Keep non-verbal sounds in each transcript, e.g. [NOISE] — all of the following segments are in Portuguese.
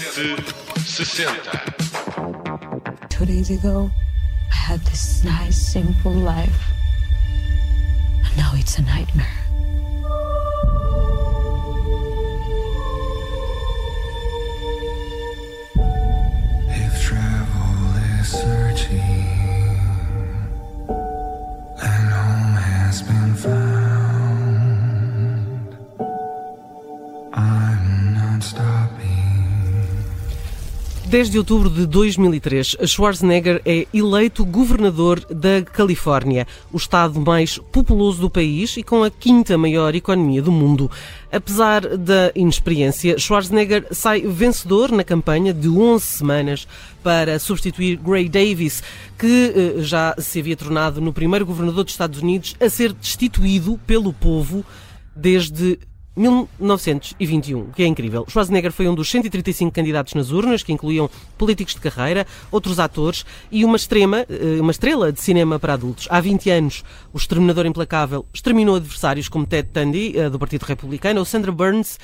360. Two days ago, I had this nice, simple life. And now it's a nightmare. 10 de outubro de 2003, Schwarzenegger é eleito governador da Califórnia, o estado mais populoso do país e com a quinta maior economia do mundo. Apesar da inexperiência, Schwarzenegger sai vencedor na campanha de 11 semanas para substituir Gray Davis, que eh, já se havia tornado no primeiro governador dos Estados Unidos a ser destituído pelo povo desde 1921, que é incrível. Schwarzenegger foi um dos 135 candidatos nas urnas, que incluíam políticos de carreira, outros atores e uma, extrema, eh, uma estrela de cinema para adultos. Há 20 anos, o Exterminador Implacável exterminou adversários como Ted Bundy, eh, do Partido Republicano, ou Sandra Burns,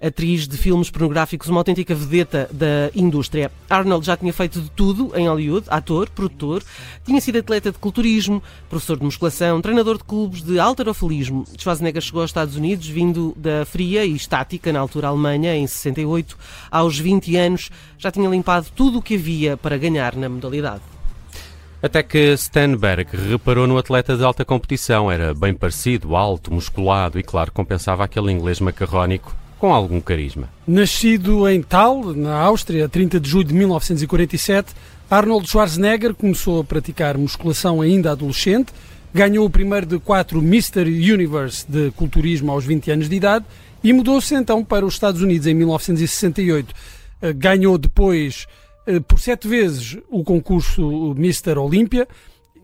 atriz de filmes pornográficos, uma autêntica vedeta da indústria. Arnold já tinha feito de tudo em Hollywood, ator, produtor, tinha sido atleta de culturismo, professor de musculação, treinador de clubes de alterofilismo. Schwarzenegger chegou aos Estados Unidos vindo da fria e estática, na altura Alemanha, em 68. Aos 20 anos já tinha limpado tudo o que havia para ganhar na modalidade. Até que Stenberg reparou no atleta de alta competição. Era bem parecido, alto, musculado e, claro, compensava aquele inglês macarrónico com algum carisma. Nascido em Tal, na Áustria, a 30 de julho de 1947, Arnold Schwarzenegger começou a praticar musculação ainda adolescente, ganhou o primeiro de quatro Mr. Universe de culturismo aos 20 anos de idade e mudou-se então para os Estados Unidos em 1968. Eh, Ganhou depois eh, por sete vezes o concurso Mr. Olímpia,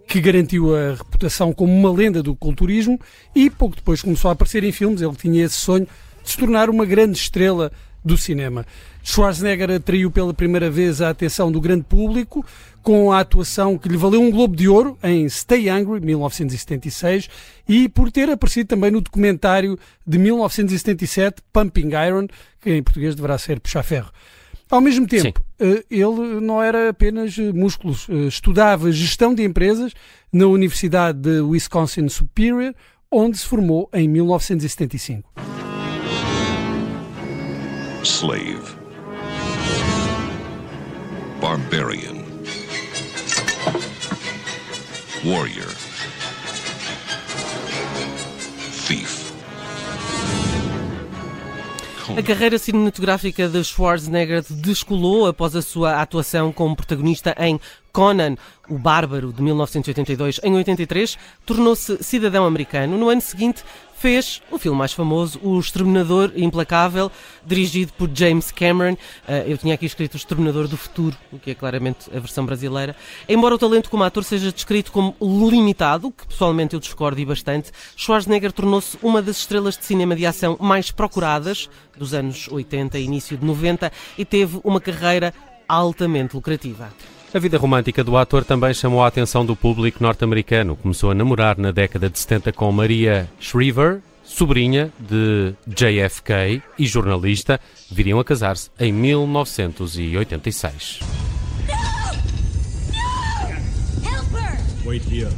que garantiu a reputação como uma lenda do culturismo e pouco depois começou a aparecer em filmes. Ele tinha esse sonho de se tornar uma grande estrela do cinema. Schwarzenegger atraiu pela primeira vez a atenção do grande público com a atuação que lhe valeu um Globo de Ouro em Stay Hungry, 1976, e por ter aparecido também no documentário de 1977, Pumping Iron, que em português deverá ser Puxar Ferro. Ao mesmo tempo, eh, ele não era apenas eh, músculos, eh, estudava gestão de empresas na Universidade de Wisconsin Superior, onde se formou em 1975. Slave. Barbarian. Warrior. Thief. A carreira cinematográfica de Schwarzenegger descolou após a sua atuação como protagonista em Conan, o Bárbaro, de 1982. Em 83, tornou-se cidadão americano. No ano seguinte, fez o filme mais famoso, O Exterminador Implacável, dirigido por James Cameron. Eh, eu tinha aqui escrito O Exterminador do Futuro, o que é claramente a versão brasileira. Embora o talento como ator seja descrito como limitado, que pessoalmente eu discordo e bastante, Schwarzenegger tornou-se uma das estrelas de cinema de ação mais procuradas dos anos 80 e início de 90 e teve uma carreira altamente lucrativa. A vida romântica do ator também chamou a atenção do público norte-americano. Começou a namorar na década de 70 com Maria Shriver, sobrinha de JFK e jornalista. Viriam a casar-se em 1986. Help her! Wait here.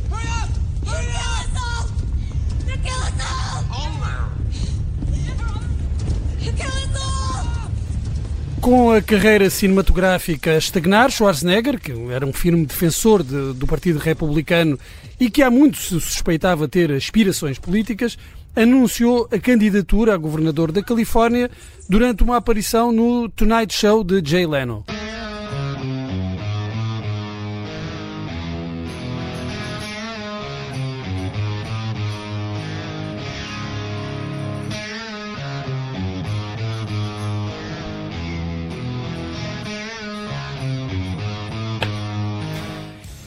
Com a carreira cinematográfica a estagnar, Schwarzenegger, que era um firme defensor de- do Partido Republicano e que há muito se suspeitava ter aspirações políticas, anunciou a candidatura a governador da Califórnia durante uma aparição no Tonight Show de Jay Leno.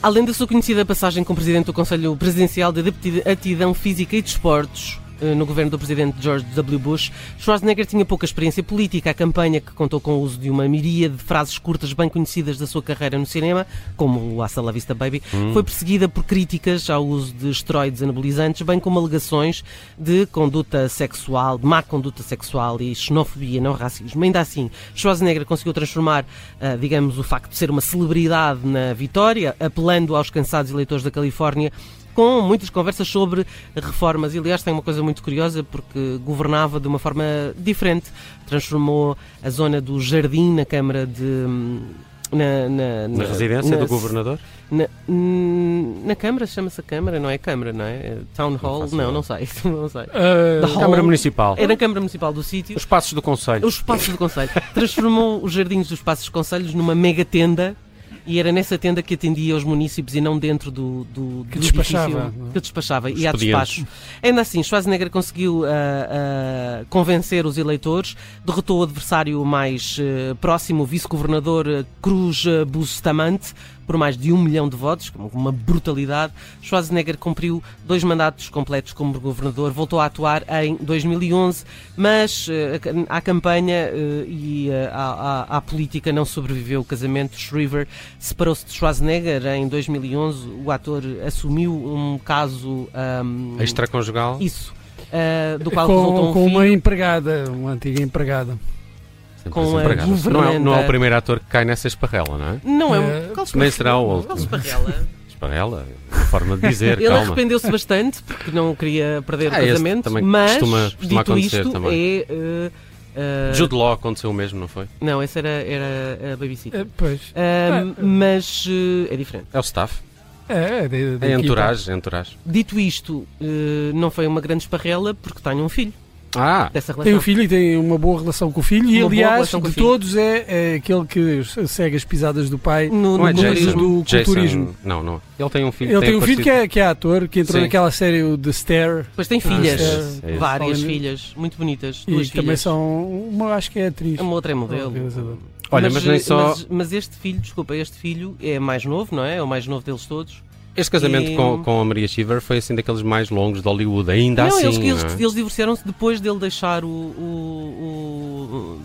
Além da sua conhecida passagem como presidente do Conselho Presidencial de Aptidão Física e Desportos, no governo do presidente George W. Bush, Schwarzenegger tinha pouca experiência política. A campanha, que contou com o uso de uma miríade de frases curtas bem conhecidas da sua carreira no cinema, como o Hasta la Vista Baby, foi perseguida por críticas ao uso de esteroides anabolizantes, bem como alegações de conduta sexual, de má conduta sexual e xenofobia, não racismo. Ainda assim, Schwarzenegger conseguiu transformar, ah, digamos, o facto de ser uma celebridade na vitória, apelando aos cansados eleitores da Califórnia com muitas conversas sobre reformas. E, aliás, tem uma coisa muito curiosa, porque governava de uma forma diferente. Transformou a zona do Jardim na Câmara de. hum, Na, na, Na residência na- do governador? Na, hum, na Câmara, chama-se a Câmara, não é Câmara, não é? É Town Hall? Não, ideia. não sei. [LAUGHS] Não sei. Hall. Câmara Municipal. É na Câmara Municipal do sítio. Os passos do Conselho. Os Passos do Conselho. Transformou os Jardins dos Passos dos Conselhos numa mega tenda e era nessa tenda que atendia os municípios e não dentro do, do, Que do despachava, edifício. não é? Que despachava. Os E há expedientes. despacho. Ainda assim, Schwarzenegger conseguiu ah, ah, convencer os eleitores, derrotou o adversário mais ah, próximo, o vice-governador ah, Cruz ah, Bustamante, por mais de um milhão de votos, com uma brutalidade. Schwarzenegger cumpriu dois mandatos completos como governador, voltou a atuar em 2011, mas eh, a- à campanha eh, e eh, à, à- à política não sobreviveu o casamento. Shriver separou-se de Schwarzenegger em 2011. O ator assumiu um caso. ahm, Extraconjugal. isso. ah, do qual resultou com, um com filho. uma empregada, uma antiga empregada. Com a não, é, não é o primeiro ator que cai nessa esparrela, não é? Não é Eh, um. Qual Nem será o último. esparrela? Esparrela? Uma forma de dizer, [LAUGHS] Ele arrependeu-se bastante porque não queria perder Ah, o casamento, também mas costuma- costuma dito acontecer isto também. é. eh, eh, Jude Law aconteceu o mesmo, não foi? Não, essa era, era a babysitter. Ah, pois. Ahm, Ah, mas eh, é diferente. É o staff. É, é, de, de É entourage, é entourage. Dito isto, eh, não foi uma grande esparrela porque tenho um filho Ah, dessa relação. Tem um filho e tem uma boa relação com o filho, e Uma boa aliás, de todos é, é aquele que segue as pisadas do pai. No, não é no Jason. turismo. do Jason- culturismo. Não, não. Ele tem um filho Ele que tem um filho que é, que é ator, que entrou Sim. naquela série o The Stare, Depois tem filhas, é, é várias filhas, muito bonitas, e duas também filhas. são. Uma acho que é atriz. Uma outra é modelo. Olha, mas nem eh, só- mas, mas este filho, desculpa, este filho é mais novo, não é? É o mais novo deles todos. Este casamento E- com, com a Maria Shiver foi assim daqueles mais longos de Hollywood, ainda não, assim. eles, eles, não é? eles divorciaram-se depois dele deixar o, o-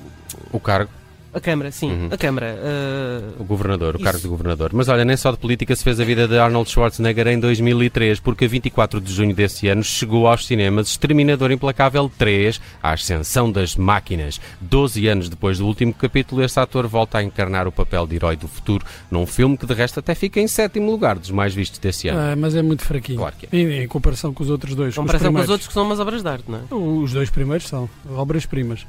o- O cargo, a Câmara, sim, Uhum. a Câmara. eh, o governador, o Isso. cargo de governador. Mas olha, nem só de política se fez a vida de Arnold Schwarzenegger em 2003, porque a 24 de junho desse ano chegou aos cinemas Exterminador Implacável 3, a ascensão das máquinas. 12 anos depois do último capítulo, este ator volta a encarnar o papel de herói do futuro, num filme que de resto até fica em sétimo lugar dos mais vistos desse ano. Ah, mas é muito fraquinho. Claro que é. Em, em comparação com os outros dois. Em com os comparação com os outros que são umas obras de arte, não é? Os dois primeiros são obras-primas.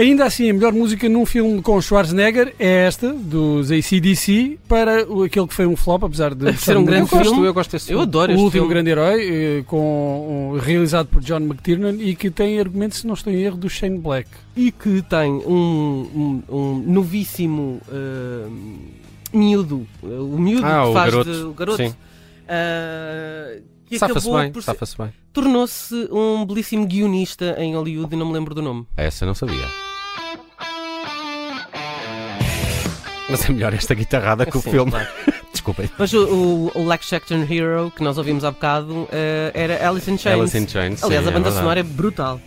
Ainda assim, a melhor música num filme com Schwarzenegger é esta, dos ACDC, para o- aquele que foi um flop, apesar de Ser um Eu grande gosto, filme. eu gosto desse Eu filme. adoro o este último filme. grande herói, eh, com, um- realizado por John McTiernan e que tem argumentos, se não estou em erro, do Shane Black. E que tem um, um, um novíssimo eh, miúdo, o miúdo Ah, que o faz garoto. de, o garoto Sim. eh, que Safa-se acabou bem, por safa-se bem. tornou-se um belíssimo guionista em Hollywood e não me lembro do nome. Essa eu não sabia. Mas é melhor esta guitarrada que o Sim, filme. claro. [LAUGHS] Desculpem. Mas o, o, o Lex Action Hero que nós ouvimos há bocado eh, era Alice in Chains. Alice in Chains. Aliás, sim, a banda é sonora é brutal.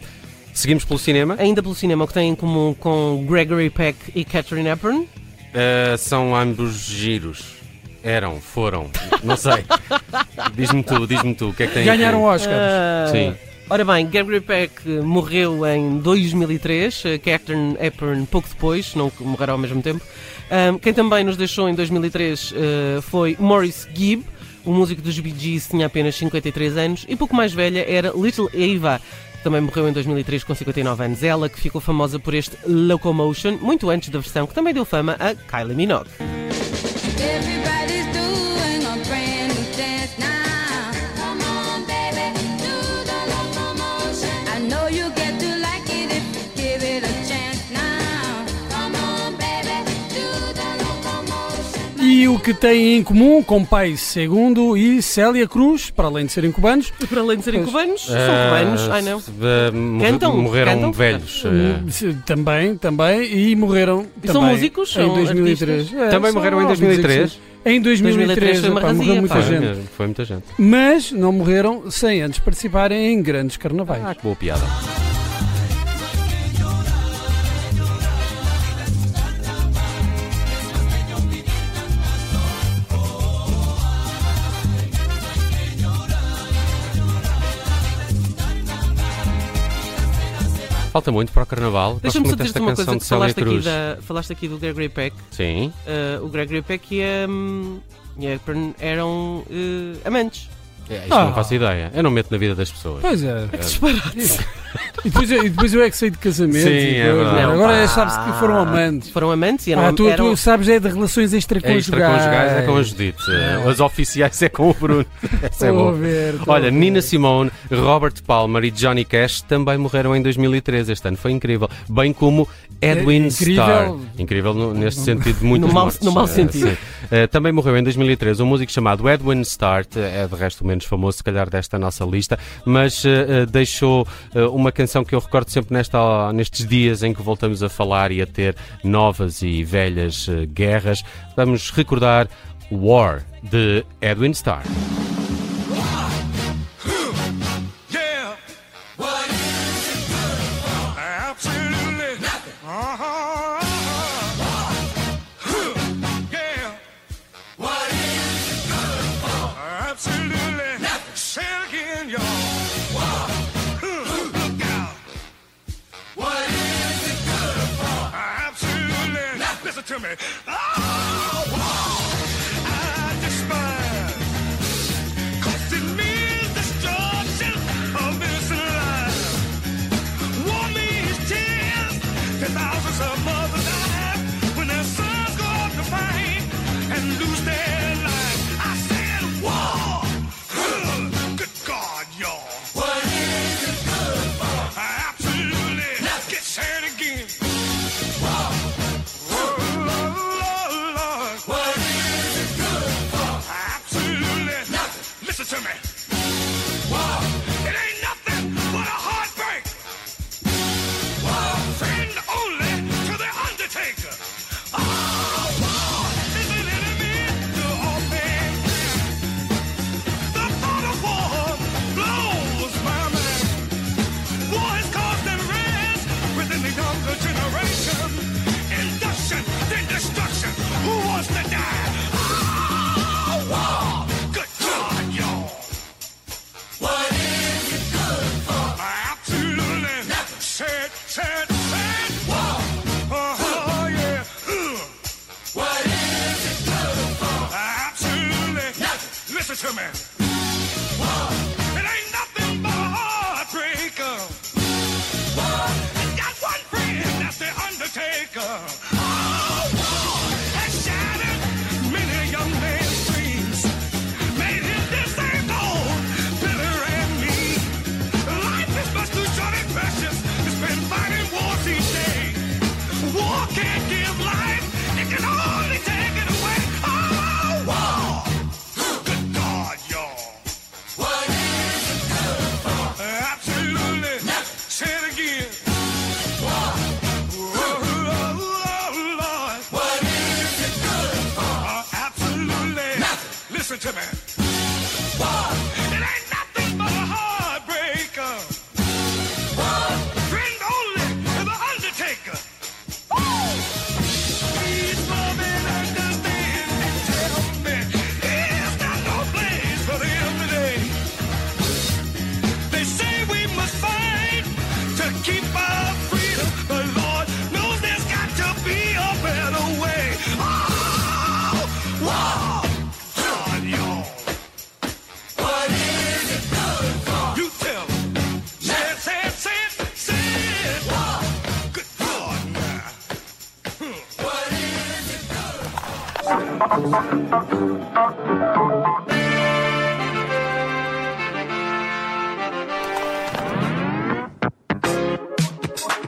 Seguimos pelo cinema. Ainda pelo cinema, o que tem em comum com Gregory Peck e Catherine Hepburn. Uh, são ambos giros. Eram, foram, não sei. [LAUGHS] diz-me tu, diz-me tu, o que é que tem Ganharam? Oscars. Ah, Sim. Ora bem, Gregory Peck morreu em 2003, eh, Catherine Hepburn pouco depois, não morreram ao mesmo tempo. Ahm, quem também nos deixou em 2003 eh, foi Maurice Gibb, o músico dos Bee Gees tinha apenas 53 anos, e pouco mais velha era Little que também morreu em 2003 com 59 anos. Ela que ficou famosa por este Locomotion, muito antes da versão que também deu fama a Kylie Minogue. E o que têm em comum com Pai Segundo e Célia Cruz, para além de serem cubanos, E para além de serem Pois. cubanos, são Ah, cubanos. Ai não. eh, morre- Cantam? Morreram Cantam? velhos. eh. hum, se- também, também, e morreram E são também músicos? em São 2003. artistas? É, Também são morreram em óbvios 2003? que sim. Em 2003, 2003 foi uma epá, morreu razia, muita pá. Foi gente. mesmo, Foi muita gente. Mas não morreram sem antes participarem em grandes carnavais. Ah, que boa piada. Falta muito para o carnaval. Deixa-me só dizer-te uma coisa que falaste aqui, da, falaste aqui do Gregory Peck. Sim. Eh, o Gregory Peck e a, hum, e a Hepburn eram eh, amantes. É, isto Ah. não faço ideia. Eu não meto na vida das pessoas. Pois é. Disparate. E depois, eu- e depois eu é que sei de casamento. Sim, e é verdade. Agora Pá. sabes que foram amantes. Foram amantes e eram, Ah, tu, eram tu sabes é de relações extraconjugais. Extraconjugais é com a Judite. Eh, As oficiais é com o Bruno. [LAUGHS] Essa é boa. ver, Olha. Nina Simone, Robert Palmer e Johnny Cash também morreram em 2013. Este ano foi incrível. Bem como Edwin É incrível. Starr. Incrível no- neste sentido de muitos No mau- no mau sentido. Eh, também morreu em 2013 um músico chamado Edwin Starr. É de resto o menos famoso, se calhar, desta nossa lista. Mas eh, deixou eh, uma canção que eu recordo sempre nesta, nestes dias em que voltamos a falar e a ter novas e velhas eh, guerras. Vamos recordar War, de Edwin Starr. Absolutely nothing. Say it again, y'all. To me. Oh, nothing.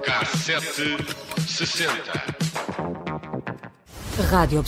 Cassete 60. Rádio